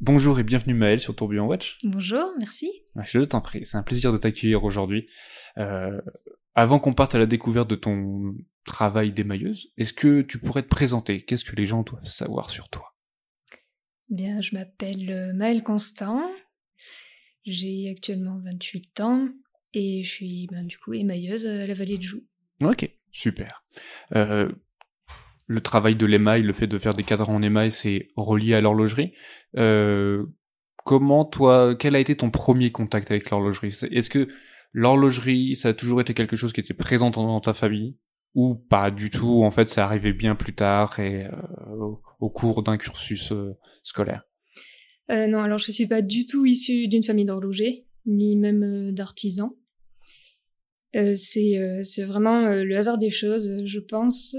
Bonjour et bienvenue Maëlle sur Tourbillon Watch. Bonjour, merci. Je t'en prie, c'est un plaisir de t'accueillir aujourd'hui. Euh, avant qu'on parte à la découverte de ton travail d'émailleuse, est-ce que tu pourrais te présenter? Qu'est-ce que les gens doivent savoir sur toi? Bien, je m'appelle euh, Maëlle Constant, j'ai actuellement 28 ans et je suis ben, du coup émailleuse à la vallée de Joux. Ok, super. Euh, le travail de l'émail, le fait de faire des cadrans en émail, c'est relié à l'horlogerie. Euh, comment toi, quel a été ton premier contact avec l'horlogerie? Est-ce que l'horlogerie, ça a toujours été quelque chose qui était présent dans ta famille? Ou pas du tout En fait, ça arrivait bien plus tard et euh, au cours d'un cursus euh, scolaire? Euh, non, alors je suis pas du tout issue d'une famille d'horlogers, ni même euh, d'artisans. Euh, c'est euh, c'est vraiment le hasard des choses, je pense.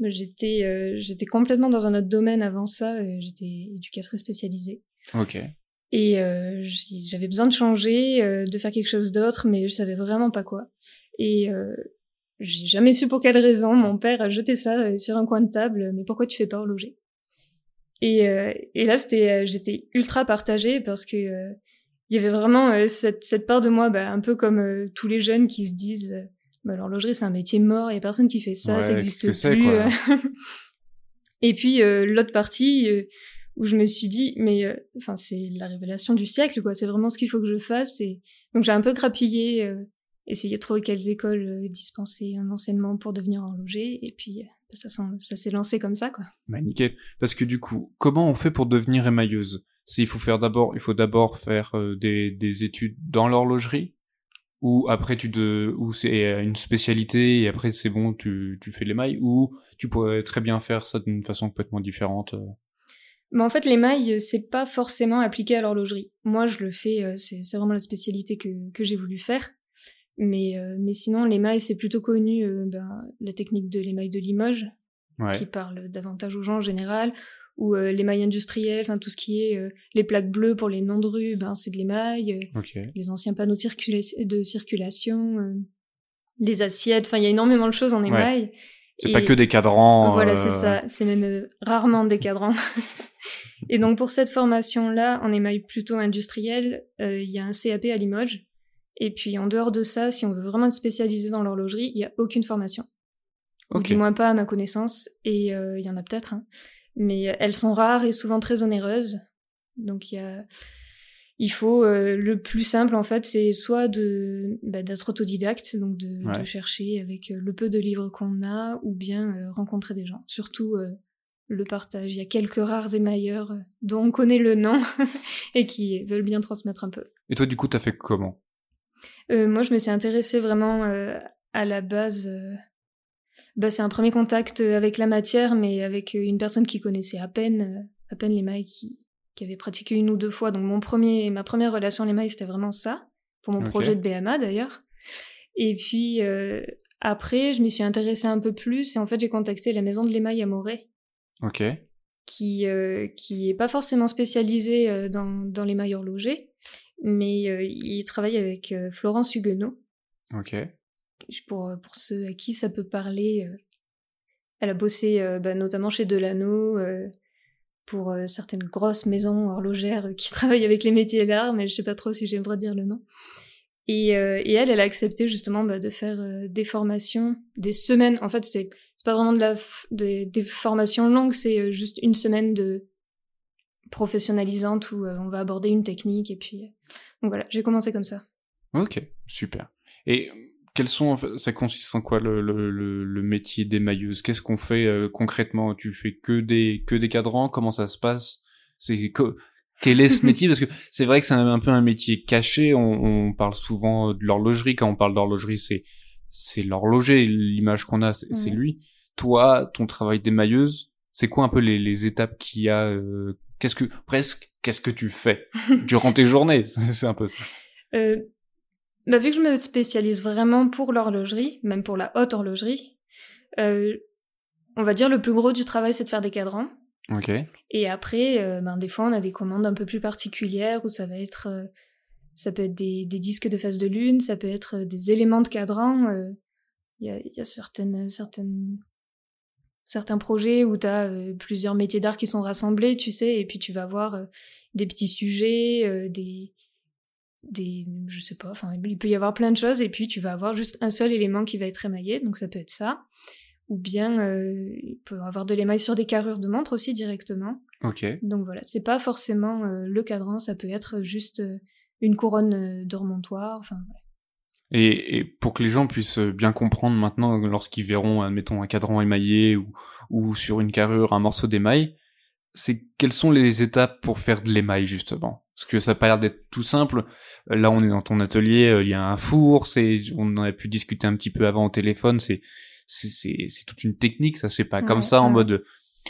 j'étais j'étais complètement dans un autre domaine avant ça. j'étais éducatrice spécialisée. Ok. Et j'avais besoin de changer, de faire quelque chose d'autre, mais je savais vraiment pas quoi. Et j'ai jamais su pour quelle raison. Mon père a jeté ça sur un coin de table. Mais pourquoi tu fais pas horloger et, euh, et là, c'était, euh, j'étais ultra partagée parce que euh, il y avait vraiment cette, cette part de moi, bah, un peu comme tous les jeunes qui se disent, bah, l'horlogerie c'est un métier mort, il y a personne qui fait ça, ça existe plus. et puis l'autre partie où je me suis dit, mais enfin c'est la révélation du siècle, quoi. C'est vraiment ce qu'il faut que je fasse. Et donc j'ai un peu grappillé, essayé de trouver quelles écoles dispensaient un enseignement pour devenir horloger, et puis ça, ça s'est lancé comme ça, quoi. Bah, nickel. Parce que du coup, comment on fait pour devenir émailleuse? Il faut faire d'abord, il faut d'abord faire euh, des, des études dans l'horlogerie, ou après tu ou c'est euh, une spécialité et après c'est bon, tu, tu fais l'émail, ou tu pourrais très bien faire ça d'une façon complètement différente. Euh. Mais en fait, l'émail, c'est pas forcément appliqué à l'horlogerie. Moi, je le fais, c'est vraiment la spécialité que, que j'ai voulu faire. Mais, mais sinon, l'émail, c'est plutôt connu, ben, la technique de l'émail de Limoges, qui parle davantage aux gens en général, ou euh, l'émail industriel, enfin tout ce qui est les plaques bleues pour les noms de rue, ben, c'est de l'émail, les anciens panneaux de, de circulation, les assiettes, enfin il y a énormément de choses en émail. C'est pas que des cadrans. Voilà, c'est ça, c'est même rarement des cadrans. Et donc pour cette formation-là, en émail plutôt industriel, il y a un CAP à Limoges et puis en dehors de ça, si on veut vraiment être spécialisé dans l'horlogerie, il n'y a aucune formation. Ou du moins pas à ma connaissance. Et euh, il y en a peut-être. Hein. Mais elles sont rares et souvent très onéreuses. Donc il y a... Il faut euh, le plus simple en fait, c'est soit de bah, d'être autodidacte, donc de, de, chercher avec euh, le peu de livres qu'on a, ou bien rencontrer des gens. Surtout le partage. Il y a quelques rares émailleurs dont on connaît le nom et qui veulent bien transmettre un peu. Et toi, du coup, t'as fait comment? Euh, moi, je me suis intéressée vraiment euh, à la base. Euh, bah, c'est un premier contact avec la matière, mais avec une personne qui connaissait à peine, à peine les mailles, qui, qui avait pratiqué une ou deux fois. Donc mon premier, ma première relation les mailles, c'était vraiment ça, pour mon projet de BMA d'ailleurs. Et puis après, je m'y suis intéressée un peu plus et en fait, j'ai contacté la maison de l'émail à Moret. Ok. Qui, qui est pas forcément spécialisée dans, dans l'émail horloger, mais euh, il travaille avec euh, Florence Huguenot. Ok. Pour, pour ceux à qui ça peut parler, euh, elle a bossé bah, notamment chez Delano pour certaines grosses maisons horlogères qui travaillent avec les métiers d'art, mais je sais pas trop si j'ai le droit de dire le nom. Et, et elle, elle a accepté justement bah, de faire des formations, des semaines. En fait, c'est pas vraiment de la des formations longues, c'est juste une semaine de professionnalisante où euh, on va aborder une technique et puis euh, donc voilà j'ai commencé comme ça ok super et quels sont ça consiste en quoi le, le, le, métier d'émailleuse? Qu'est-ce qu'on fait euh, concrètement? Tu fais que des que des cadrans? Comment ça se passe? C'est quel est ce métier? Parce que c'est vrai que c'est un, peu un métier caché. On, on parle souvent de l'horlogerie. Quand on parle d'horlogerie c'est c'est l'horloger l'image qu'on a c'est lui. Toi ton travail d'émailleuse c'est quoi un peu les, les étapes qu'il y a Qu'est-ce que presque qu'est-ce que tu fais durant tes journées? C'est un peu ça. Euh, bah, vu que je me spécialise vraiment pour l'horlogerie, même pour la haute horlogerie, euh, on va dire le plus gros du travail c'est de faire des cadrans. Ok. Et après, euh, ben, des fois on a des commandes un peu plus particulières où ça va être, euh, ça peut être des, des, disques de phase de lune, ça peut être des éléments de cadran. Il y a, y, a, certaines certaines certains projets où tu as plusieurs métiers d'art qui sont rassemblés, tu sais, et puis tu vas voir des petits sujets, des des je sais pas enfin il peut y avoir plein de choses et puis tu vas avoir juste un seul élément qui va être émaillé donc ça peut être ça. Ou bien euh, il peut avoir de l'émail sur des carrures de montre aussi directement. Ok. Donc voilà c'est pas forcément euh, le cadran ça peut être juste euh, une couronne de remontoir enfin voilà. et, et, pour que les gens puissent bien comprendre maintenant lorsqu'ils verront admettons un cadran émaillé ou, ou sur une carrure un morceau d'émail c'est quelles sont les étapes pour faire de l'émail justement? Parce que ça a pas l'air d'être tout simple. Là, on est dans ton atelier, euh, il y a un four, c'est, on en a pu discuter un petit peu avant au téléphone, c'est, c'est, c'est, toute une technique, ça se fait pas comme ça en mode,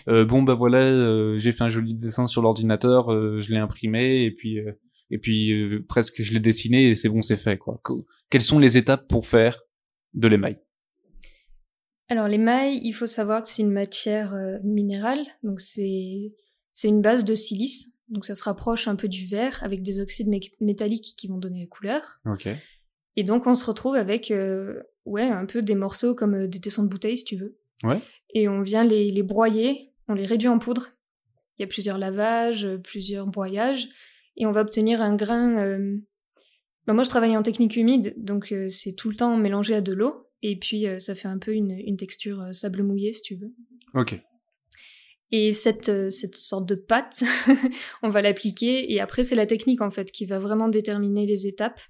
euh, bon bah voilà, euh, j'ai fait un joli dessin sur l'ordinateur, je l'ai imprimé et puis, et puis presque je l'ai dessiné et c'est bon, c'est fait quoi. Quelles sont les étapes pour faire de l'émail? Alors l'émail, il faut savoir que c'est une matière minérale, donc c'est, une base de silice donc ça se rapproche un peu du verre avec des oxydes métalliques qui vont donner la couleur. Et donc on se retrouve avec euh, ouais un peu des morceaux comme euh, des tessons de bouteille si tu veux. Ouais. Et on vient les, les broyer, on les réduit en poudre. Il y a plusieurs lavages, plusieurs broyages, et on va obtenir un grain. Euh... Bah, moi je travaille en technique humide, donc euh, c'est tout le temps mélangé à de l'eau, et puis ça fait un peu une, une texture sable mouillé si tu veux. Ok. Et cette, euh, cette sorte de pâte, on va l'appliquer et après c'est la technique en fait qui va vraiment déterminer les étapes.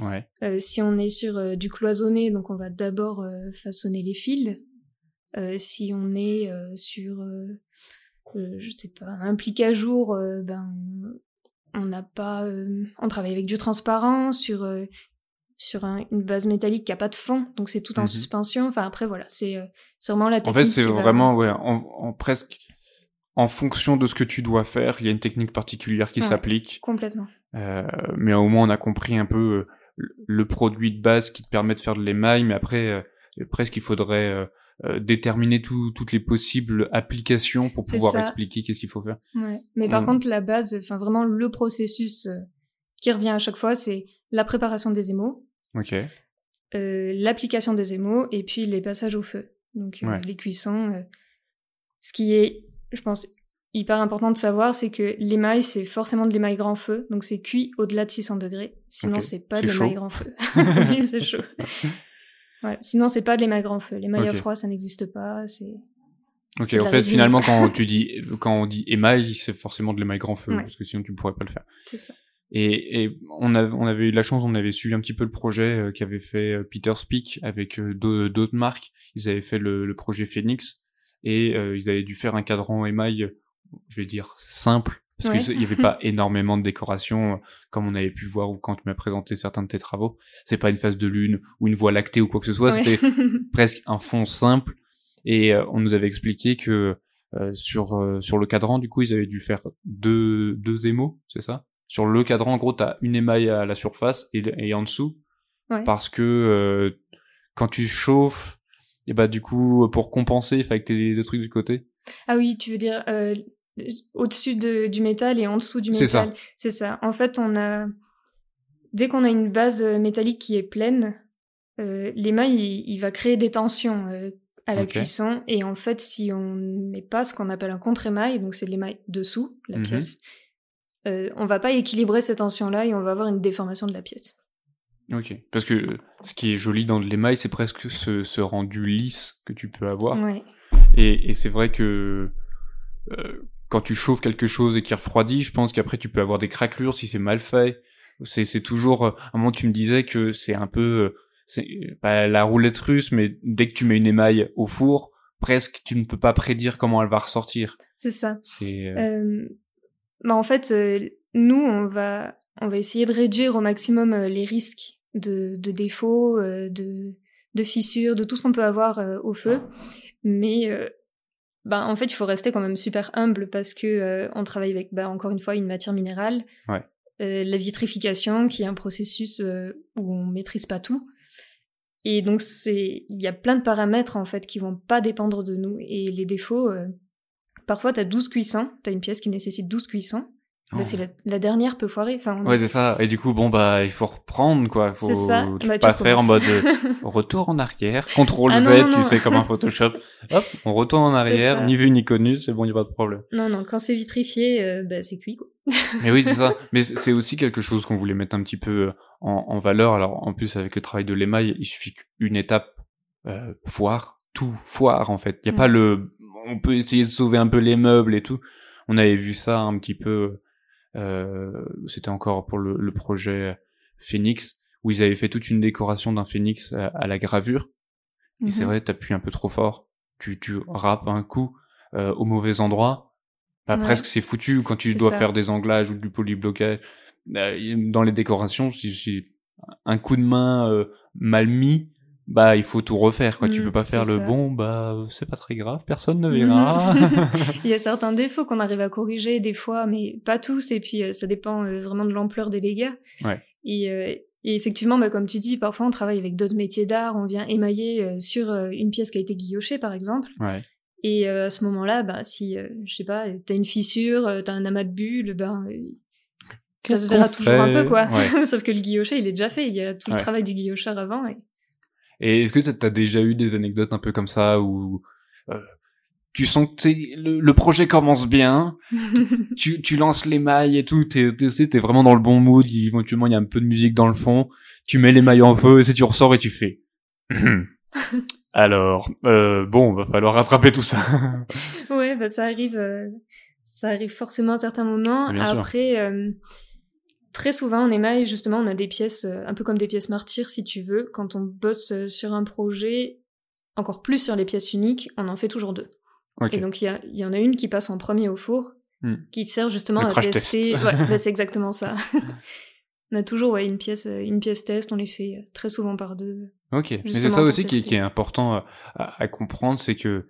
Ouais. Euh, si on est sur euh, du cloisonné, donc on va d'abord façonner les fils. si on est sur, je sais pas, un plique à jour, ben on n'a pas, on travaille avec du transparent sur sur une base métallique qui a pas de fond, donc c'est tout en mhm. suspension. Enfin après voilà, c'est vraiment la technique. En fait, c'est vraiment ouais, en, presque en fonction de ce que tu dois faire, il y a une technique particulière qui s'applique. Complètement. Euh, mais au moins on a compris un peu euh, le produit de base qui te permet de faire de l'émail, mais après euh, presque il faudrait euh, euh, déterminer tout, toutes les possibles applications pour pouvoir expliquer qu'est-ce qu'il faut faire. Ouais. Mais par contre la base, enfin vraiment le processus qui revient à chaque fois, c'est la préparation des émaux. Ok. l'application des émaux et puis les passages au feu. Donc les cuissons. ce qui est je pense, hyper important de savoir, c'est que l'émail, c'est forcément de l'émail grand feu, donc c'est cuit au-delà de 600 degrés. Sinon, c'est pas de l'émail grand feu. oui, c'est chaud. Sinon, c'est pas de l'émail grand feu. L'émail à froid, ça n'existe pas. C'est. Ok, en fait, finalement, quand tu dis, quand on dit émail, c'est forcément de l'émail grand feu, parce que sinon tu pourrais pas le faire. C'est ça. Et, et on, avait, on avait eu la chance, on avait suivi un petit peu le projet euh, qu'avait fait euh, Peter Speak avec euh, d'autres marques. Ils avaient fait le, le projet Phoenix et euh, ils avaient dû faire un cadran émail, je vais dire simple, parce qu'il n'y avait pas énormément de décoration, euh, comme on avait pu voir ou quand tu m'as présenté certains de tes travaux. C'est pas une phase de lune ou une voie lactée ou quoi que ce soit, c'était presque un fond simple. Et euh, on nous avait expliqué que sur sur le cadran, du coup, ils avaient dû faire deux deux émaux, c'est ça? Sur le cadran, en gros, t'as une émail à la surface et, et en dessous, parce que quand tu chauffes et bah du coup, pour compenser, il fallait que t'aies deux trucs du côté. Ah oui, tu veux dire euh, au-dessus de, du métal et en dessous du métal. C'est ça. C'est ça. En fait, on a dès qu'on a une base métallique qui est pleine, euh, l'émail il, va créer des tensions euh, à la cuisson et en fait, si on met pas ce qu'on appelle un contre-émail, donc c'est l'émail dessous la mhm. pièce, euh, on va pas équilibrer ces tensions là et on va avoir une déformation de la pièce. Ok. Parce que ce qui est joli dans l'émail, c'est presque ce, ce, rendu lisse que tu peux avoir. Ouais. Et, et c'est vrai que euh, quand tu chauffes quelque chose et qu'il refroidit, je pense qu'après tu peux avoir des craquelures si c'est mal fait. C'est, c'est toujours. À un moment, tu me disais que c'est un peu. C'est pas la roulette russe, mais dès que tu mets une émail au four, presque tu ne peux pas prédire comment elle va ressortir. C'est ça. C'est. Euh... bah en fait, euh, nous, on va on va essayer de réduire au maximum euh, les risques de, de défauts, euh, de, de fissures, de tout ce qu'on peut avoir au feu. Mais bah, en fait, il faut rester quand même super humble parce que on travaille avec, bah, encore une fois, une matière minérale. Ouais. la vitrification, qui est un processus où on maîtrise pas tout. Et donc, c'est, il y a plein de paramètres, en fait, qui vont pas dépendre de nous. Et les défauts, parfois, tu as 12 cuissons, tu as une pièce qui nécessite 12 cuissons. bah, c'est la, la, dernière peut foirer. Enfin, Ouais, c'est ça. Et du coup, bon, bah, il faut reprendre, quoi. Faut C'est ça. Bah, pas faire en mode euh, retour en arrière, contrôle Ah Z, non, non, tu sais, comme un Photoshop. Hop, on retourne en arrière, ni vu ni connu, c'est bon, il n'y a pas de problème. Non, non, quand c'est vitrifié, euh, bah, c'est cuit, quoi. Mais oui, c'est ça. Mais c'est aussi quelque chose qu'on voulait mettre un petit peu euh, en, en valeur. Alors, en plus, avec le travail de l'émail, il suffit qu'une étape euh, foire, tout foire, en fait. Il n'y a pas le... On peut essayer de sauver un peu les meubles et tout. On avait vu ça un petit peu... Euh, C'était encore pour le, le projet Phoenix, où ils avaient fait toute une décoration d'un phénix à, à la gravure. Et c'est Mhm. vrai, t'appuies un peu trop fort. Tu, tu rappes un coup euh, au mauvais endroit. Bah, Ouais. Presque c'est foutu quand tu dois ça. faire des anglages ou du polyblocage. Euh, dans les décorations, si, si un coup de main euh, mal mis, bah il faut tout refaire. Quoi. tu Mm, peux pas faire le ça. bon, bah c'est pas très grave, personne ne verra. Il y a certains défauts qu'on arrive à corriger des fois, mais pas tous. Et puis, euh, ça dépend euh, vraiment de l'ampleur des dégâts. Ouais. Et, euh, et effectivement, bah, comme tu dis, parfois on travaille avec d'autres métiers d'art. On vient émailler euh, sur euh, une pièce qui a été guillochée, par exemple. ouais. Et euh, à ce moment-là, bah, si, euh, je sais pas, t'as une fissure, euh, t'as un amas de bulles, ben, euh, ça se verra toujours un peu, quoi. Ouais. Sauf que le guilloché, il est déjà fait. Il y a tout Ouais. le travail du guillocheur avant. Et... Et est-ce que t'as- déjà eu des anecdotes un peu comme ça où euh, tu sens que le, le projet commence bien, tu, tu lances les mailles et tout, t'es, t'es, t'es- vraiment dans le bon mood, éventuellement il y a un peu de musique dans le fond, tu mets les mailles en feu, et tu ressors et tu fais... Alors, euh, bon, va falloir rattraper tout ça. ouais, bah, ça arrive, euh, ça arrive forcément à certains moments. Bien. Après, euh, très souvent en émail, justement, on a des pièces, euh, un peu comme des pièces martyrs, si tu veux. Quand on bosse euh, sur un projet, encore plus sur les pièces uniques, on en fait toujours deux. Et donc, il y, en a une qui passe en premier au four, Hmm. qui sert justement Le à tester. test. Ouais, bah, c'est exactement ça. on a toujours ouais, une pièce, euh, une pièce test, on les fait très souvent par deux. Ok, mais c'est ça aussi qui est, tester. qui est important à, à comprendre, c'est que,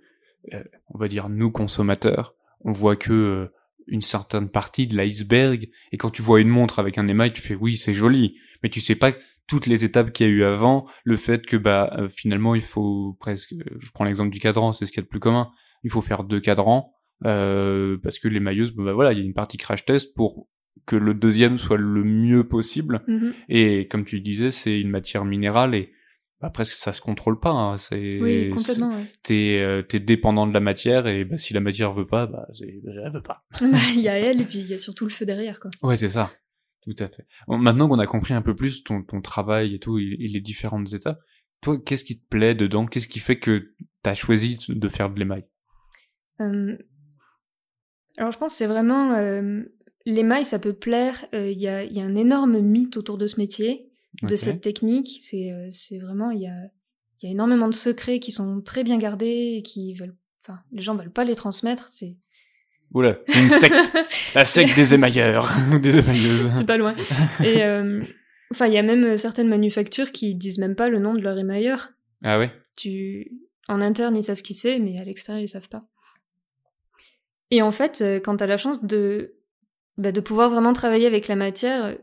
euh, on va dire, nous consommateurs, on voit que une certaine partie de l'iceberg, et quand tu vois une montre avec un émail, tu fais oui, c'est joli, mais tu sais pas toutes les étapes qu'il y a eu avant, le fait que bah euh, finalement il faut presque, je prends l'exemple du cadran, c'est ce qu'il y a de plus commun, il faut faire deux cadrans, euh, parce que les mailleuses, bah voilà, il y a une partie crash test pour que le deuxième soit le mieux possible. Mhm. Et comme tu disais, c'est une matière minérale et bah, presque ça se contrôle pas. Hein. C'est, Oui, complètement. Ouais. T'es, euh, t'es dépendant de la matière et bah, si la matière veut pas, bah, elle veut pas. Bah, Il y a elle et puis il y a surtout le feu derrière, quoi. Ouais, c'est ça. Tout à fait. Maintenant qu'on a compris un peu plus ton, ton travail et tout, et, et les différentes étapes, toi, qu'est-ce qui te plaît dedans? Qu'est-ce qui fait que t'as choisi de faire de l'émail? Euh, Alors je pense que c'est vraiment euh, l'émail, ça peut plaire. euh, Il y, a, il y a un énorme mythe autour de ce métier, de cette technique. C'est euh, c'est vraiment il y a, il y a énormément de secrets qui sont très bien gardés et qui veulent, enfin les gens veulent pas les transmettre. C'est Oula, une secte. la secte des émailleurs. des émailleuses. c'est pas loin. Et euh, enfin il y a même euh, certaines manufactures qui disent même pas le nom de leur émailleur. Ah ouais Tu en interne ils savent qui c'est, mais à l'extérieur ils savent pas. Et en fait, quand t'as la chance de bah, de pouvoir vraiment travailler avec la matière,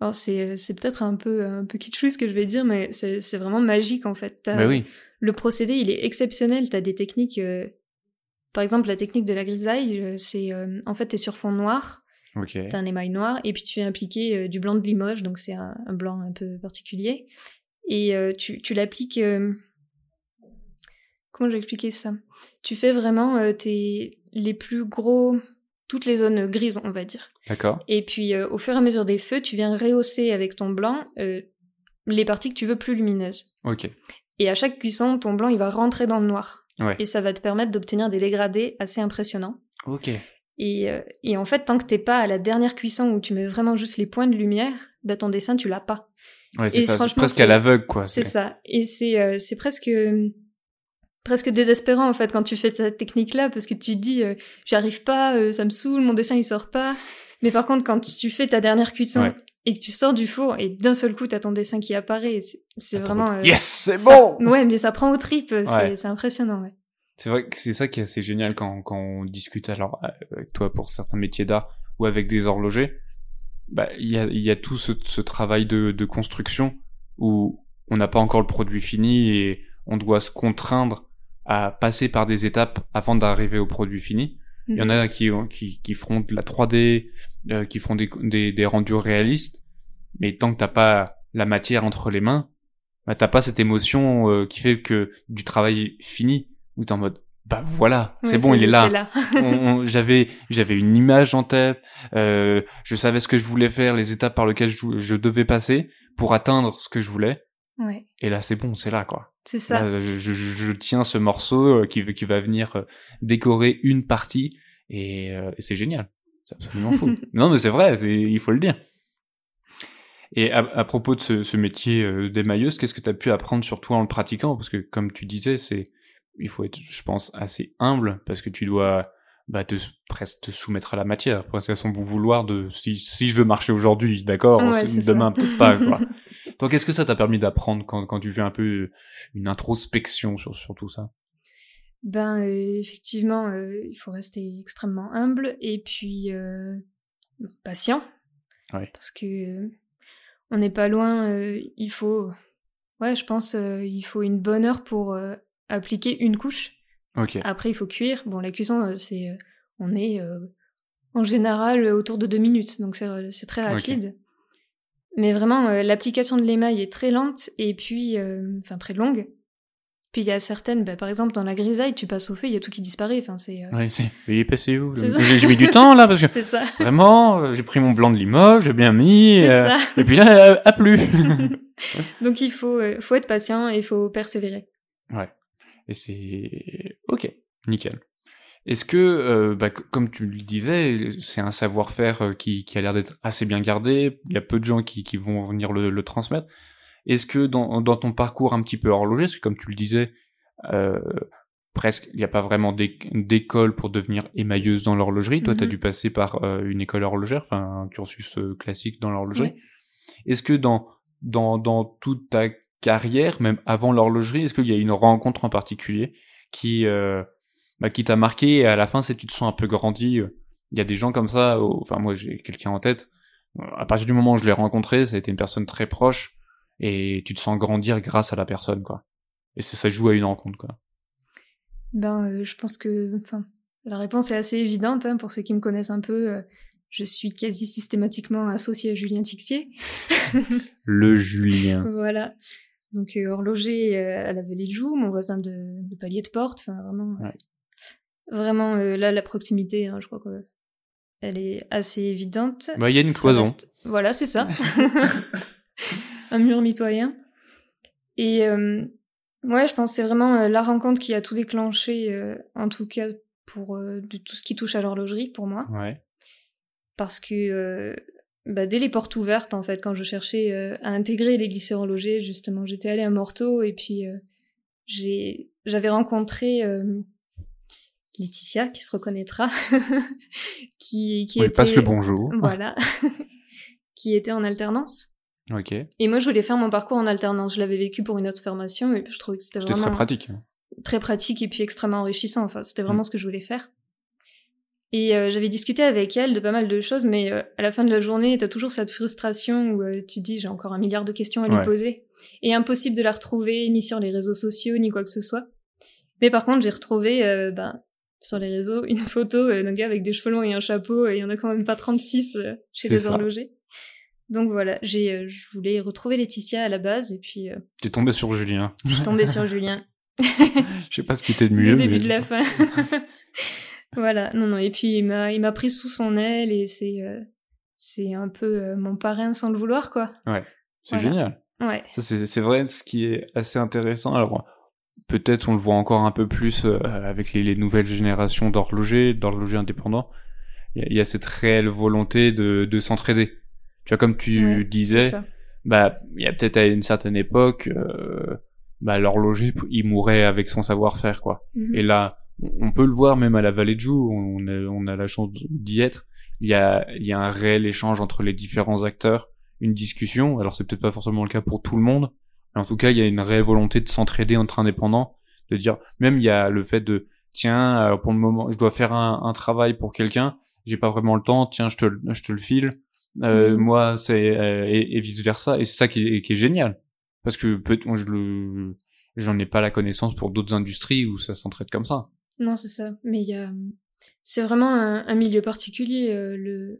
alors c'est c'est peut-être un peu un peu kitschou ce que je vais dire, mais c'est c'est vraiment magique en fait. T'as- Bah oui. Le procédé il est exceptionnel. T'as des techniques, euh, par exemple la technique de la grisaille, euh, c'est euh, en fait t'es sur fond noir, Ok. t'as un émail noir et puis tu viens appliquer euh, du blanc de Limoges, donc c'est un, un blanc un peu particulier, et euh, tu, tu l'appliques. euh, Comment je vais expliquer ça? Tu fais vraiment euh, tes les plus gros, toutes les zones grises, on va dire. D'accord. Et puis euh, au fur et à mesure des feux, tu viens rehausser avec ton blanc euh, les parties que tu veux plus lumineuses. Ok. Et à chaque cuisson, ton blanc il va rentrer dans le noir. Ouais. Et ça va te permettre d'obtenir des dégradés assez impressionnants. Ok. Et, euh, et en fait, tant que t'es pas à la dernière cuisson où tu mets vraiment juste les points de lumière, bah ton dessin tu l'as pas. Ouais, c'est ça. C'est franchement, presque à l'aveugle, quoi. C'est ça. Et c'est c'est presque presque désespérant en fait quand tu fais cette technique là parce que tu te dis euh, j'y arrive pas, euh, ça me saoule, mon dessin il sort pas. Mais par contre quand tu fais ta dernière cuisson Ouais. et que tu sors du four et d'un seul coup t'as ton dessin qui apparaît, c'est- vraiment euh, Yes, c'est ça- bon Ouais, mais ça prend aux tripes, c'est Ouais. c'est impressionnant ouais. C'est vrai que c'est ça qui est assez génial quand, quand on discute alors avec toi pour certains métiers d'art ou avec des horlogers. Bah, il y a, y a tout ce, ce travail de, de construction où on n'a pas encore le produit fini et on doit se contraindre à passer par des étapes avant d'arriver au produit fini. Il y en a qui, qui, qui feront de la 3D, euh, qui font des, des, des rendus réalistes, mais tant que t'as pas la matière entre les mains, bah t'as pas cette émotion euh, qui fait que du travail fini, où t'es en mode bah voilà, c'est bon, il est là. là. J'avais j'avais une image en tête, euh, je savais ce que je voulais faire, les étapes par lesquelles je, je devais passer pour atteindre ce que je voulais. ouais, Et là, c'est bon, c'est là quoi. C'est ça. Là, je, je- je tiens ce morceau euh, qui, qui va venir euh, décorer une partie et, euh, et c'est génial. C'est absolument fou. non, mais c'est vrai, il faut le dire. Et à, à propos de ce, ce métier euh, d'émailleuse, qu'est-ce que tu as pu apprendre surtout en le pratiquant? Parce que comme tu disais, c'est il faut être, je pense, assez humble parce que tu dois bah, te, presque te soumettre à la matière, presque à son bon vouloir de si, si je veux marcher aujourd'hui, d'accord, Ouais, c'est demain peut-être pas. Quoi. Toi, qu'est-ce que ça t'a permis d'apprendre quand, quand tu fais un peu une introspection sur, sur tout ça? Ben euh, effectivement, euh, il faut rester extrêmement humble et puis euh, patient. Ouais. Parce que euh, on n'est pas loin. euh, il faut, ouais, je pense, euh, il faut une bonne heure pour euh, appliquer une couche. Ok. Après, il faut cuire. Bon, la cuisson, euh, c'est, euh, on est euh, en général euh, autour de deux minutes, donc c'est très rapide. Mais vraiment, euh, l'application de l'émail est très lente et puis, euh, enfin très longue. Puis il y a certaines, bah, par exemple dans la grisaille, tu passes au feu, il y a tout qui disparaît. Enfin c'est, euh, Ouais, c'est. Veuillez passer où? J'ai mis du temps là parce que c'est ça, vraiment, euh, j'ai pris mon blanc de Limoges, j'ai bien mis. c'est euh, ça. Et puis là, a plu. Donc il faut, faut être patient et il faut persévérer. Et c'est ok, nickel. Est-ce que, euh, bah, comme tu le disais, c'est un savoir-faire euh, qui, qui a l'air d'être assez bien gardé. Il y a peu de gens qui, qui vont venir le, le transmettre. Est-ce que dans, dans ton parcours un petit peu horloger, parce que comme tu le disais, euh, presque, il n'y a pas vraiment d'é- d'école pour devenir émailleuse dans l'horlogerie. Toi, tu as dû passer par euh, une école horlogère, enfin un cursus euh, classique dans l'horlogerie. Est-ce que dans, dans, dans toute ta carrière, même avant l'horlogerie, est-ce qu'il y a une rencontre en particulier qui, euh, bah, qui t'a marqué et à la fin, c'est tu te sens un peu grandi euh, Il y a des gens comme ça, enfin moi j'ai quelqu'un en tête, à partir du moment où je l'ai rencontré, ça a été une personne très proche et tu te sens grandir grâce à la personne, quoi. Et c'est ça joue à une rencontre, quoi. Ben, euh, je pense que, enfin, la réponse est assez évidente hein, pour ceux qui me connaissent un peu. euh, je suis quasi systématiquement associée à Julien Tixier. Le Julien. Voilà. Donc euh, horloger euh, à la Vallée de Joux, mon voisin de, de palier de porte. Enfin, vraiment, Ouais. Vraiment euh, là, la proximité, hein, je crois que elle est assez évidente. Bah, il y a une cloison. reste- Voilà, c'est ça. un mur mitoyen. Et euh, ouais, je pense que c'est vraiment euh, la rencontre qui a tout déclenché, euh, en tout cas pour euh, de tout ce qui touche à l'horlogerie pour moi. Ouais. Parce que euh, bah, dès les portes ouvertes, en fait, quand je cherchais à intégrer les lycées horlogers, justement, j'étais allée à Morteau et puis euh, j'ai j'avais rencontré euh, Laetitia, qui se reconnaîtra, qui, qui Oui, était... passe le bonjour. Voilà. qui était en alternance. Ok. Et moi, je voulais faire mon parcours en alternance. Je l'avais vécu pour une autre formation et je trouvais que c'était vraiment très pratique. très pratique et puis extrêmement enrichissant. Enfin, c'était vraiment Mm. ce que je voulais faire. Et euh, j'avais discuté avec elle de pas mal de choses, mais euh, à la fin de la journée, t'as toujours cette frustration où euh, tu te dis j'ai encore un milliard de questions à lui Ouais. poser et impossible de la retrouver ni sur les réseaux sociaux ni quoi que ce soit. Mais par contre, j'ai retrouvé ben, sur les réseaux une photo euh, d'un gars avec des cheveux longs et un chapeau et il y en a quand même pas 36 euh, chez C'est les ça. horlogers. Donc voilà, j'ai, euh, je voulais retrouver Laetitia à la base et puis T'es tombé sur Julien. je suis tombée sur Julien. Je sais pas ce qui était de mieux. le début mais- de la fin. voilà, non, non. Et puis il m'a, il m'a pris sous son aile et c'est, euh, c'est un peu euh, mon parrain sans le vouloir, quoi. C'est Voilà. génial. Ouais. C'est c'est vrai, ce qui est assez intéressant. Alors, peut-être on le voit encore un peu plus euh, avec les, les nouvelles générations d'horlogers, d'horlogers indépendants. Il y, y a cette réelle volonté de, de s'entraider. Tu vois, comme tu Ouais, disais, bah, il y a peut-être à une certaine époque, euh, bah, l'horloger, il mourait avec son savoir-faire, quoi. Mhm. Et là, on peut le voir même à la Vallée de Joux, on a, on a la chance d'y être. Il y a, il y a un réel échange entre les différents acteurs, une discussion. Alors c'est peut-être pas forcément le cas pour tout le monde, mais en tout cas il y a une réelle volonté de s'entraider entre indépendants, de dire même il y a le fait de tiens euh, pour le moment je dois faire un, un travail pour quelqu'un, j'ai pas vraiment le temps, tiens je te, le- je te le file. Euh. Moi c'est euh, et, et vice versa et c'est ça qui est, qui est génial parce que peut moi je le j'en ai pas la connaissance pour d'autres industries où ça s'entraide comme ça. Non, c'est ça. Mais il y a, c'est vraiment un, un milieu particulier, euh, le,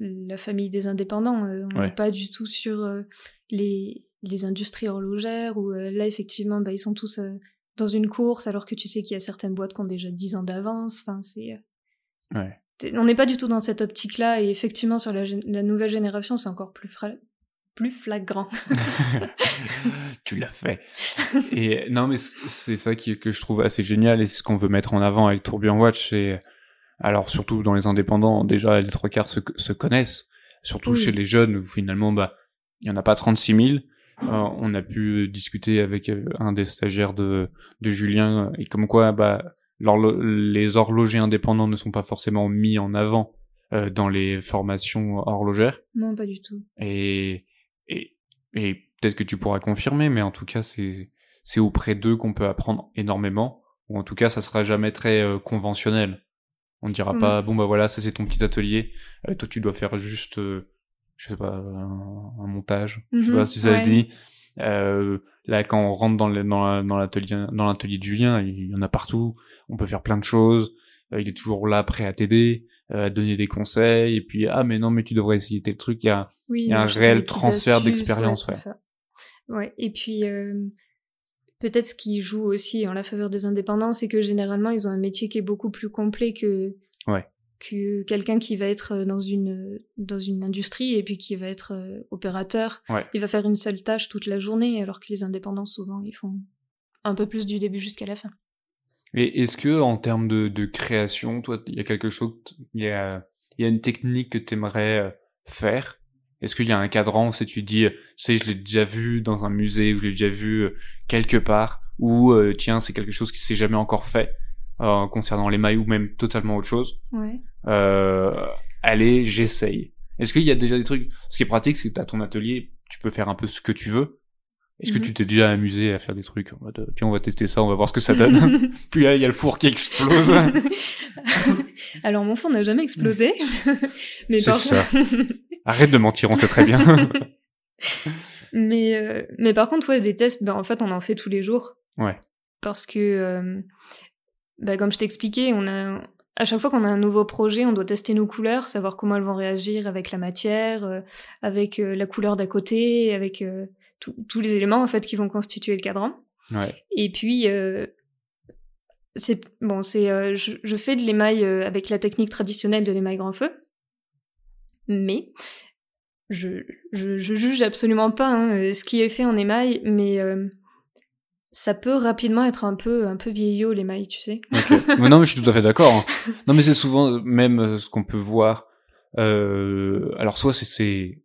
la famille des indépendants. on n'est pas du tout sur les, les industries horlogères où là, effectivement, bah, ils sont tous dans une course alors que tu sais qu'il y a certaines boîtes qui ont déjà 10 ans d'avance. Enfin, c'est. Ouais. On n'est pas du tout dans cette optique-là et effectivement sur la, la nouvelle génération c'est encore plus, plus flagrant. tu l'as fait. Et non mais c'est ça qui, que je trouve assez génial et c'est ce qu'on veut mettre en avant avec Tourbillon Watch. C'est alors surtout dans les indépendants déjà les trois quarts se, se connaissent. Surtout chez les jeunes où finalement bah il y en a pas 36 000 euh, on a pu discuter avec euh, un des stagiaires de, de Julien et comme quoi bah les horlogers indépendants ne sont pas forcément mis en avant euh, dans les formations horlogères. Non, pas du tout. Et et, et peut-être que tu pourras confirmer, mais en tout cas c'est c'est auprès d'eux qu'on peut apprendre énormément. Ou en tout cas, ça sera jamais très conventionnel. On ne dira pas bon bah voilà, ça c'est ton petit atelier. toi tu dois faire juste je sais pas, un, montage. je sais pas mhm, si ça se dit. Euh, là, quand on rentre dans l'atelier, dans l'atelier de Julien, il y en a partout. On peut faire plein de choses. Euh, il est toujours là, prêt à t'aider, euh, à donner des conseils. Et puis, ah, mais non, mais tu devrais essayer tel truc. Il y a, il y a un réel transfert d'expérience. Ouais, ouais. Et puis, euh, peut-être ce qui joue aussi en la faveur des indépendants, c'est que généralement, ils ont un métier qui est beaucoup plus complet que, ouais que quelqu'un qui va être dans une dans une industrie et puis qui va être euh, opérateur, il va faire une seule tâche toute la journée, alors que les indépendants souvent ils font un peu plus du début jusqu'à la fin. Et est-ce que en termes de, de création, toi, il y a quelque chose, il y a il y a une technique que tu aimerais euh, faire? Est-ce qu'il y a un cadran, si tu dis, c'est je l'ai déjà vu dans un musée ou je l'ai déjà vu euh, quelque part, ou tiens c'est quelque chose qui s'est jamais encore fait? Euh, concernant les mailles ou même totalement autre chose. Ouais. Euh, allez, j'essaye. Est-ce qu'il y a déjà des trucs Ce qui est pratique, c'est que t'as ton atelier, tu peux faire un peu ce que tu veux. Est-ce que mhm. tu t'es déjà amusé à faire des trucs en mode tiens on va tester ça, on va voir ce que ça donne. Puis là il y a le four qui explose. Alors mon four n'a jamais explosé. mais c'est ça. Arrête de mentir, on sait très bien. mais euh, mais par contre ouais des tests, ben en fait on en fait tous les jours. Ouais. Parce que euh, bah, comme je t'expliquais, on a à chaque fois qu'on a un nouveau projet, on doit tester nos couleurs, savoir comment elles vont réagir avec la matière, euh, avec euh, la couleur d'à côté, avec euh, tous les éléments en fait qui vont constituer le cadran. Ouais. Et puis c'est bon, c'est je, je, fais de l'émail avec la technique traditionnelle de l'émail grand feu, mais je, je, je juge absolument pas hein, ce qui est fait en émail, mais ça peut rapidement être un peu un peu vieillot les mailles, tu sais. mais non, mais je suis tout à fait d'accord. Hein. Non, mais c'est souvent euh, même euh, ce qu'on peut voir. Euh, alors soit c'est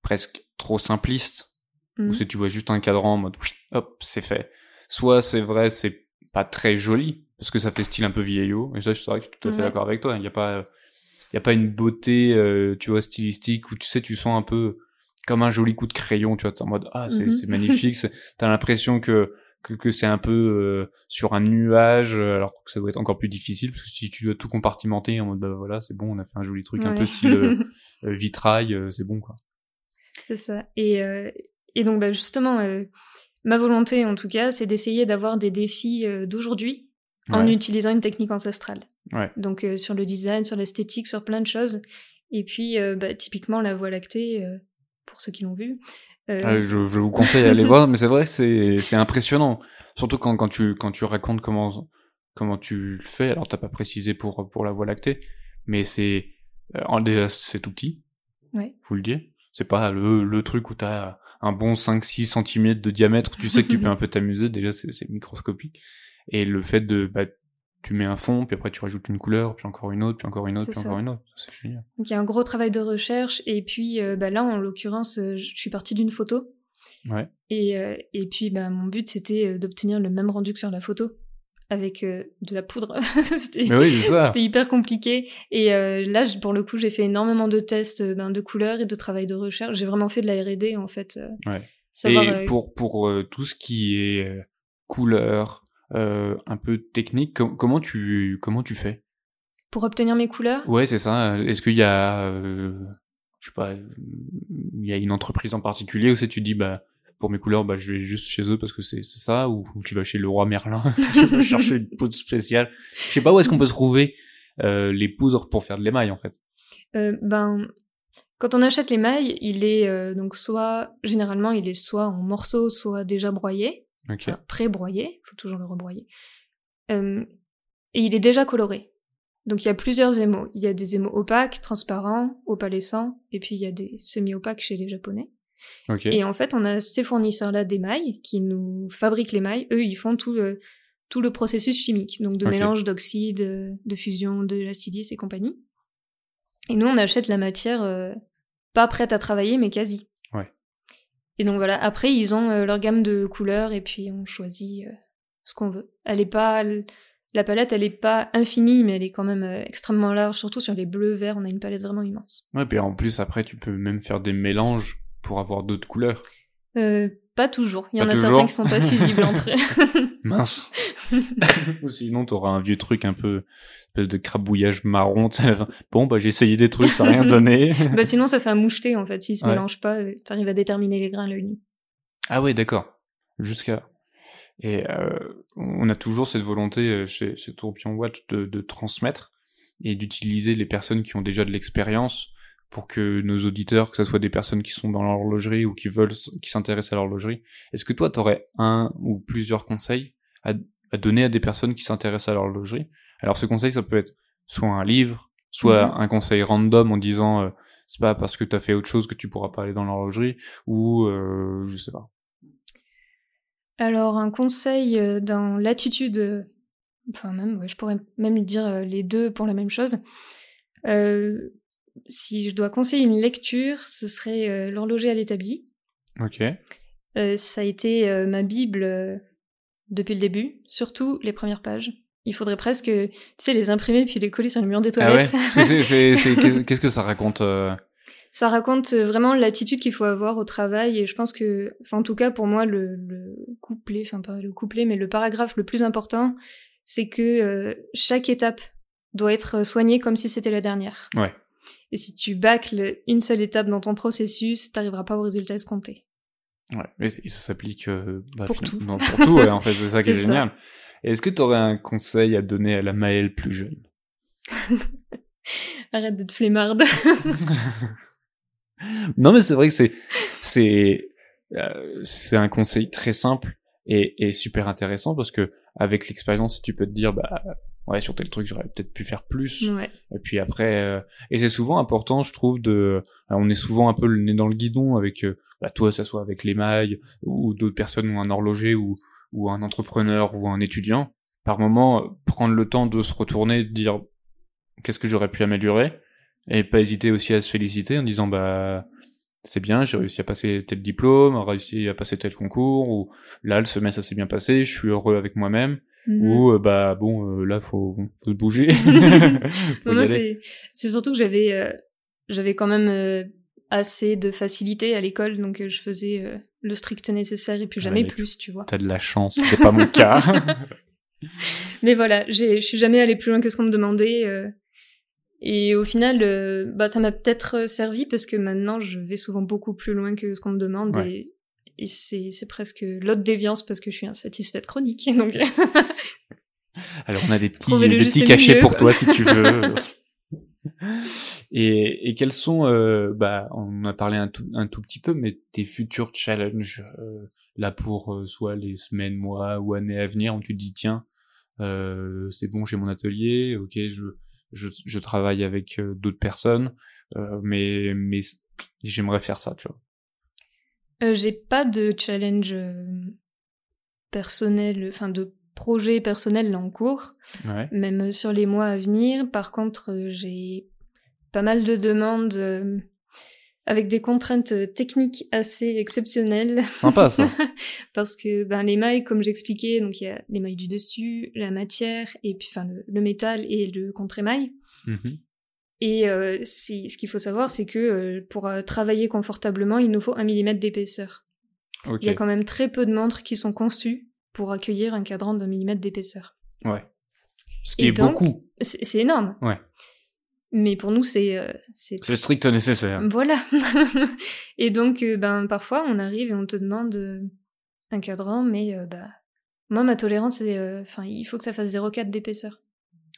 presque trop simpliste, ou mmh. c'est tu vois juste un cadran en mode hop c'est fait. Soit c'est vrai c'est pas très joli parce que ça fait style un peu vieillot. Et ça, je suis tout à fait d'accord avec toi. Il n'y a pas il y a pas une beauté euh, tu vois stylistique où tu sais tu sens un peu comme un joli coup de crayon tu vois en mode ah c'est mmh. magnifique t'as l'impression que que, que c'est un peu euh, sur un nuage euh, alors que ça doit être encore plus difficile parce que si tu dois tout compartimenter en mode bah voilà c'est bon on a fait un joli truc un peu style euh, vitrail c'est bon quoi. C'est ça. Et et donc bah justement ma volonté en tout cas c'est d'essayer d'avoir des défis d'aujourd'hui en utilisant une technique ancestrale. Ouais. donc sur le design sur l'esthétique sur plein de choses. Et puis bah, typiquement la voie lactée pour ceux qui l'ont vu euh, ah, je, je, vous conseille d'aller voir, mais c'est vrai, c'est impressionnant. Surtout quand quand tu quand tu racontes comment comment tu le fais. Alors t'as pas précisé pour pour la voie lactée, mais c'est euh, déjà c'est tout petit. Ouais. Vous le dites. C'est pas le le truc où t'as un bon 5-6 cm de diamètre. Tu sais que tu peux un peu t'amuser. Déjà c'est microscopique. Et le fait de bah, tu mets un fond, puis après tu rajoutes une couleur, puis encore une autre, puis encore une autre, puis encore une autre. C'est génial. Donc il y a un gros travail de recherche, et puis euh, bah, là, en l'occurrence, euh, je suis partie d'une photo. Ouais. Et, euh, et puis bah, mon but, c'était d'obtenir le même rendu que sur la photo, avec de la poudre. c'était oui, hyper compliqué. Et là, pour le coup, j'ai fait énormément de tests ben, de couleurs et de travail de recherche. J'ai vraiment fait de la R&D, en fait. ouais. et pour, pour tout ce qui est couleur, euh, un peu technique. comment tu comment tu fais? Pour obtenir mes couleurs? Ouais, c'est ça. Est-ce qu'il y a, euh, je sais pas, il y a une entreprise en particulier où c'est tu dis bah pour mes couleurs bah je vais juste chez eux parce que c'est ça ou, tu vas chez le roi Merlin tu vas chercher une poudre spéciale? Je sais pas où est-ce qu'on peut trouver euh, les poudres pour faire de l'émail en fait. ben Quand on achète l'émail, il est euh, donc soit, généralement, il est soit en morceaux, soit déjà broyé, Ok. enfin, pré-broyé, faut toujours le rebroyer. Euh, et il est déjà coloré. Donc il y a plusieurs émaux. Il y a des émaux opaques, transparents, opalescents, et puis il y a des semi-opaques chez les japonais. Et en fait, on a ces fournisseurs-là d'émail qui nous fabriquent l'émail. Eux, ils font tout le, tout le processus chimique, donc de mélange d'oxyde, euh, de fusion de la silice et compagnie. Et nous, on achète la matière euh, pas prête à travailler, mais quasi. Et donc voilà, après, ils ont euh, leur gamme de couleurs et puis on choisit euh, ce qu'on veut. Elle est pas... La palette, elle est pas infinie, mais elle est quand même euh, extrêmement large, surtout sur les bleus, verts, on a une palette vraiment immense. Ouais, puis en plus, après, tu peux même faire des mélanges pour avoir d'autres couleurs. Euh, pas toujours. Il y en a toujours certains qui sont pas fusibles entre eux. Mince. Ou sinon, t'auras un vieux truc un peu, espèce de crabouillage marron. t'sais. Bon, bah, j'ai essayé des trucs, ça n'a rien donné. bah sinon ça fait un moucheté en fait, s'ils se Ouais. mélangent pas, euh, t'arrives à déterminer les grains à l'œil nu. ah ouais, d'accord. Jusqu'à. Et euh, on a toujours cette volonté euh, chez, chez Tourpion Watch de, de transmettre et d'utiliser les personnes qui ont déjà de l'expérience pour que nos auditeurs, que ce soit des personnes qui sont dans l'horlogerie ou qui veulent, qui s'intéressent à l'horlogerie, est-ce que toi, t'aurais un ou plusieurs conseils à, à donner à des personnes qui s'intéressent à l'horlogerie Alors, ce conseil, ça peut être soit un livre, soit Mhm. un conseil random en disant euh, c'est pas parce que t'as fait autre chose que tu pourras pas aller dans l'horlogerie, ou euh, je sais pas. Alors un conseil euh, dans l'attitude, euh, enfin même, ouais, je pourrais même dire les deux pour la même chose. Euh, si je dois conseiller une lecture, ce serait L'horloger à l'établi. Ok. Ça a été ma bible depuis le début, surtout les premières pages. Il faudrait presque, tu sais, les imprimer puis les coller sur le mur des Ah ouais toilettes. Qu'est-ce que ça raconte euh, ça raconte euh, vraiment l'attitude qu'il faut avoir au travail et je pense que, enfin en tout cas pour moi le, le couplet, enfin pas le couplet mais le paragraphe le plus important, c'est que euh, chaque étape doit être soignée comme si c'était la dernière. Ouais. Et si tu bâcles une seule étape dans ton processus, t'arriveras pas au résultat escompté. Ouais, et, ça s'applique euh, bah, Pour tout. non, pour tout, ouais, en fait, c'est ça qui est, génial. Est-ce que tu aurais un conseil à donner à la Maëlle plus jeune? Arrête d'être flemmarde. Non, mais c'est vrai que c'est c'est euh, c'est un conseil très simple et, et super intéressant parce que avec l'expérience, tu peux te dire bah ouais sur tel truc j'aurais peut-être pu faire plus. ouais. Et puis après, euh, et c'est souvent important, je trouve, de, on est souvent un peu le nez dans le guidon avec, euh, bah, toi, ça soit avec les mailles ou d'autres personnes ou un horloger ou ou un entrepreneur ou un étudiant. Par moment, prendre le temps de se retourner, de dire qu'est-ce que j'aurais pu améliorer, et pas hésiter aussi à se féliciter en disant bah c'est bien, j'ai réussi à passer tel diplôme, réussi à passer tel concours, ou là le semestre ça s'est bien passé, je suis heureux avec moi-même, Mhm. ou euh, bah bon euh, là faut faut se bouger. Faut Non, c'est surtout que j'avais euh, j'avais quand même euh, assez de facilité à l'école, donc euh, je faisais le strict nécessaire et puis jamais Ouais, plus, tu vois. T'as de la chance, c'est pas mon cas. Mais voilà, j'ai- je suis jamais allée plus loin que ce qu'on me demandait. euh, et au final, bah, ça m'a peut-être servi parce que maintenant, je vais souvent beaucoup plus loin que ce qu'on me demande. Ouais. Et, et c'est c'est presque l'autre déviance parce que je suis insatisfaite chronique. Donc, Alors on a des petits, des petits cachets milieu, pour toi si tu veux. et, et quels sont, euh, bah, on a parlé un tout, un tout petit peu, mais tes futurs challenges euh, là pour euh, soit les semaines, mois ou années à venir où tu te dis tiens, euh, c'est bon, j'ai mon atelier, ok, je je, je travaille avec euh, d'autres personnes, euh, mais mais j'aimerais faire ça, tu vois. Euh, j'ai pas de challenge euh, personnel, enfin de projet personnel là en cours. Ouais. même sur les mois à venir. Par contre, euh, j'ai pas mal de demandes avec des contraintes techniques assez exceptionnelles. Sympa ça. Parce que ben, les mailles, comme j'expliquais, donc il y a les mailles du dessus, la matière, et puis enfin le, le métal et le contre-émail. Mhm. Et euh, ce qu'il faut savoir, c'est que euh, pour euh, travailler confortablement, il nous faut un millimètre d'épaisseur. Il y a quand même très peu de montres qui sont conçues pour accueillir un cadran d'un millimètre d'épaisseur. Ouais. Ce qui Et est donc, beaucoup. C'est énorme. Ouais. Mais pour nous, c'est euh, c'est le strict nécessaire. Voilà. et donc, ben, parfois, on arrive et on te demande un cadran, mais bah, moi, ma tolérance, c'est, enfin, il faut que ça fasse 0,4 d'épaisseur.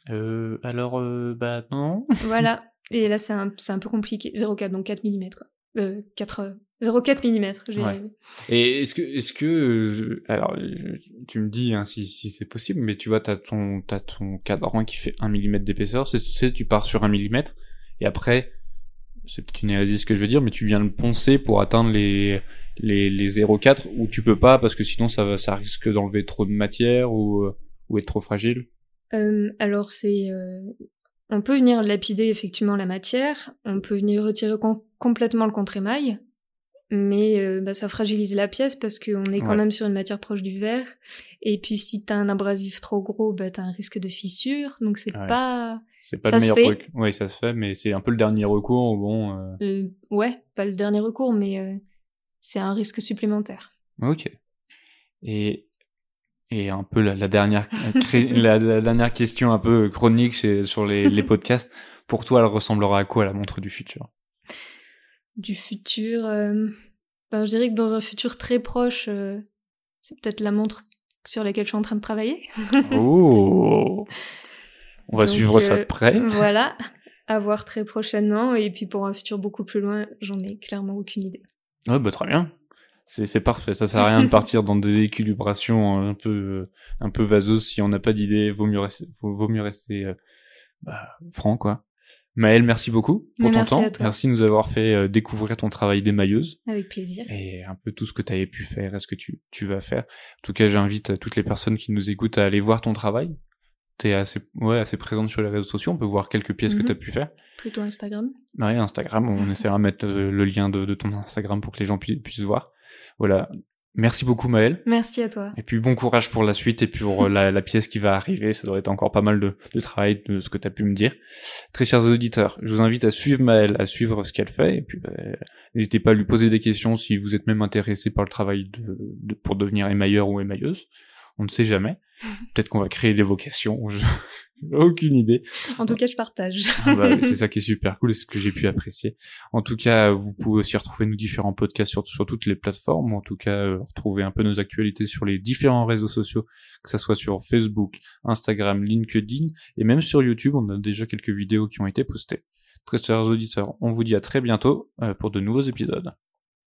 Euh, alors, euh, bah non. voilà. Et là, c'est un, c'est un peu compliqué. 0,4, donc 4 mm, quoi. Euh, 4, 0,4 mm. Ouais. Et est-ce que, est-ce que, alors, tu me dis hein, si, si c'est possible, mais tu vois, t'as ton, t'as ton cadran qui fait 1 mm d'épaisseur, c'est, tu pars sur 1 mm, et après, c'est peut-être une hérésie ce que je veux dire, mais tu viens le poncer pour atteindre les, les, les 0,4, ou tu peux pas, parce que sinon ça va, ça risque d'enlever trop de matière, ou, euh, ou être trop fragile. Euh, alors, c'est. euh, on peut venir lapider effectivement la matière, on peut venir retirer com- complètement le contre-émail, mais euh, bah, ça fragilise la pièce parce qu'on est quand Ouais. même sur une matière proche du verre. Et puis, si t'as un abrasif trop gros, bah, t'as un risque de fissure. Donc, c'est Ouais. pas. C'est pas Ça le meilleur truc. Oui, ça se fait, mais c'est un peu le dernier recours, bon, euh, euh, ouais, pas le dernier recours, mais euh, c'est un risque supplémentaire. Ok. Et et un peu la, la dernière cré- la, la dernière question un peu chronique chez- sur les, les podcasts. Pour toi, elle ressemblera à quoi la montre du futur? Du futur, euh, ben, je dirais que dans un futur très proche, euh, c'est peut-être la montre sur laquelle je suis en train de travailler. Oh On va Donc, suivre ça de euh, près. Voilà, à voir très prochainement. Et puis pour un futur beaucoup plus loin, j'en ai clairement aucune idée. Ouais, bah très bien. C'est c'est parfait. Ça sert à rien de partir dans des équilibrations un peu euh, un peu vaseuses si on n'a pas d'idée. Vaut mieux rester vaut, vaut mieux rester euh, bah, franc quoi. Maëlle, merci beaucoup pour Mais ton merci temps. à toi. Merci de nous avoir fait euh, découvrir ton travail d'émailleuse. Avec plaisir. et un peu tout ce que tu avais pu faire et ce que tu, tu vas faire. En tout cas, j'invite euh, toutes les personnes qui nous écoutent à aller voir ton travail. T'es assez, ouais, assez présente sur les réseaux sociaux. On peut voir quelques pièces que Mhm. tu as pu faire. Plutôt Instagram. Ouais, Instagram, on essaiera de mettre euh, le lien de, de ton Instagram pour que les gens pu- puissent voir. Voilà. Merci beaucoup, Maëlle. Merci à toi. Et puis bon courage pour la suite et pour euh, la, la pièce qui va arriver. Ça doit être encore pas mal de, de travail de ce que tu as pu me dire. Très chers auditeurs, je vous invite à suivre Maëlle, à suivre ce qu'elle fait. Et puis bah, n'hésitez pas à lui poser des questions si vous êtes même intéressé par le travail de, de- pour devenir émailleur ou émailleuse. On ne sait jamais. Peut-être qu'on va créer des vocations. Je- aucune idée. En tout cas, je partage. Ah bah, c'est ça qui est super cool et c'est ce que j'ai pu apprécier. En tout cas, vous pouvez aussi retrouver nos différents podcasts sur, sur toutes les plateformes, en tout cas euh, retrouver un peu nos actualités sur les différents réseaux sociaux, que ça soit sur Facebook, Instagram, LinkedIn et même sur YouTube, on a déjà quelques vidéos qui ont été postées. Très chers auditeurs, on vous dit à très bientôt euh, pour de nouveaux épisodes.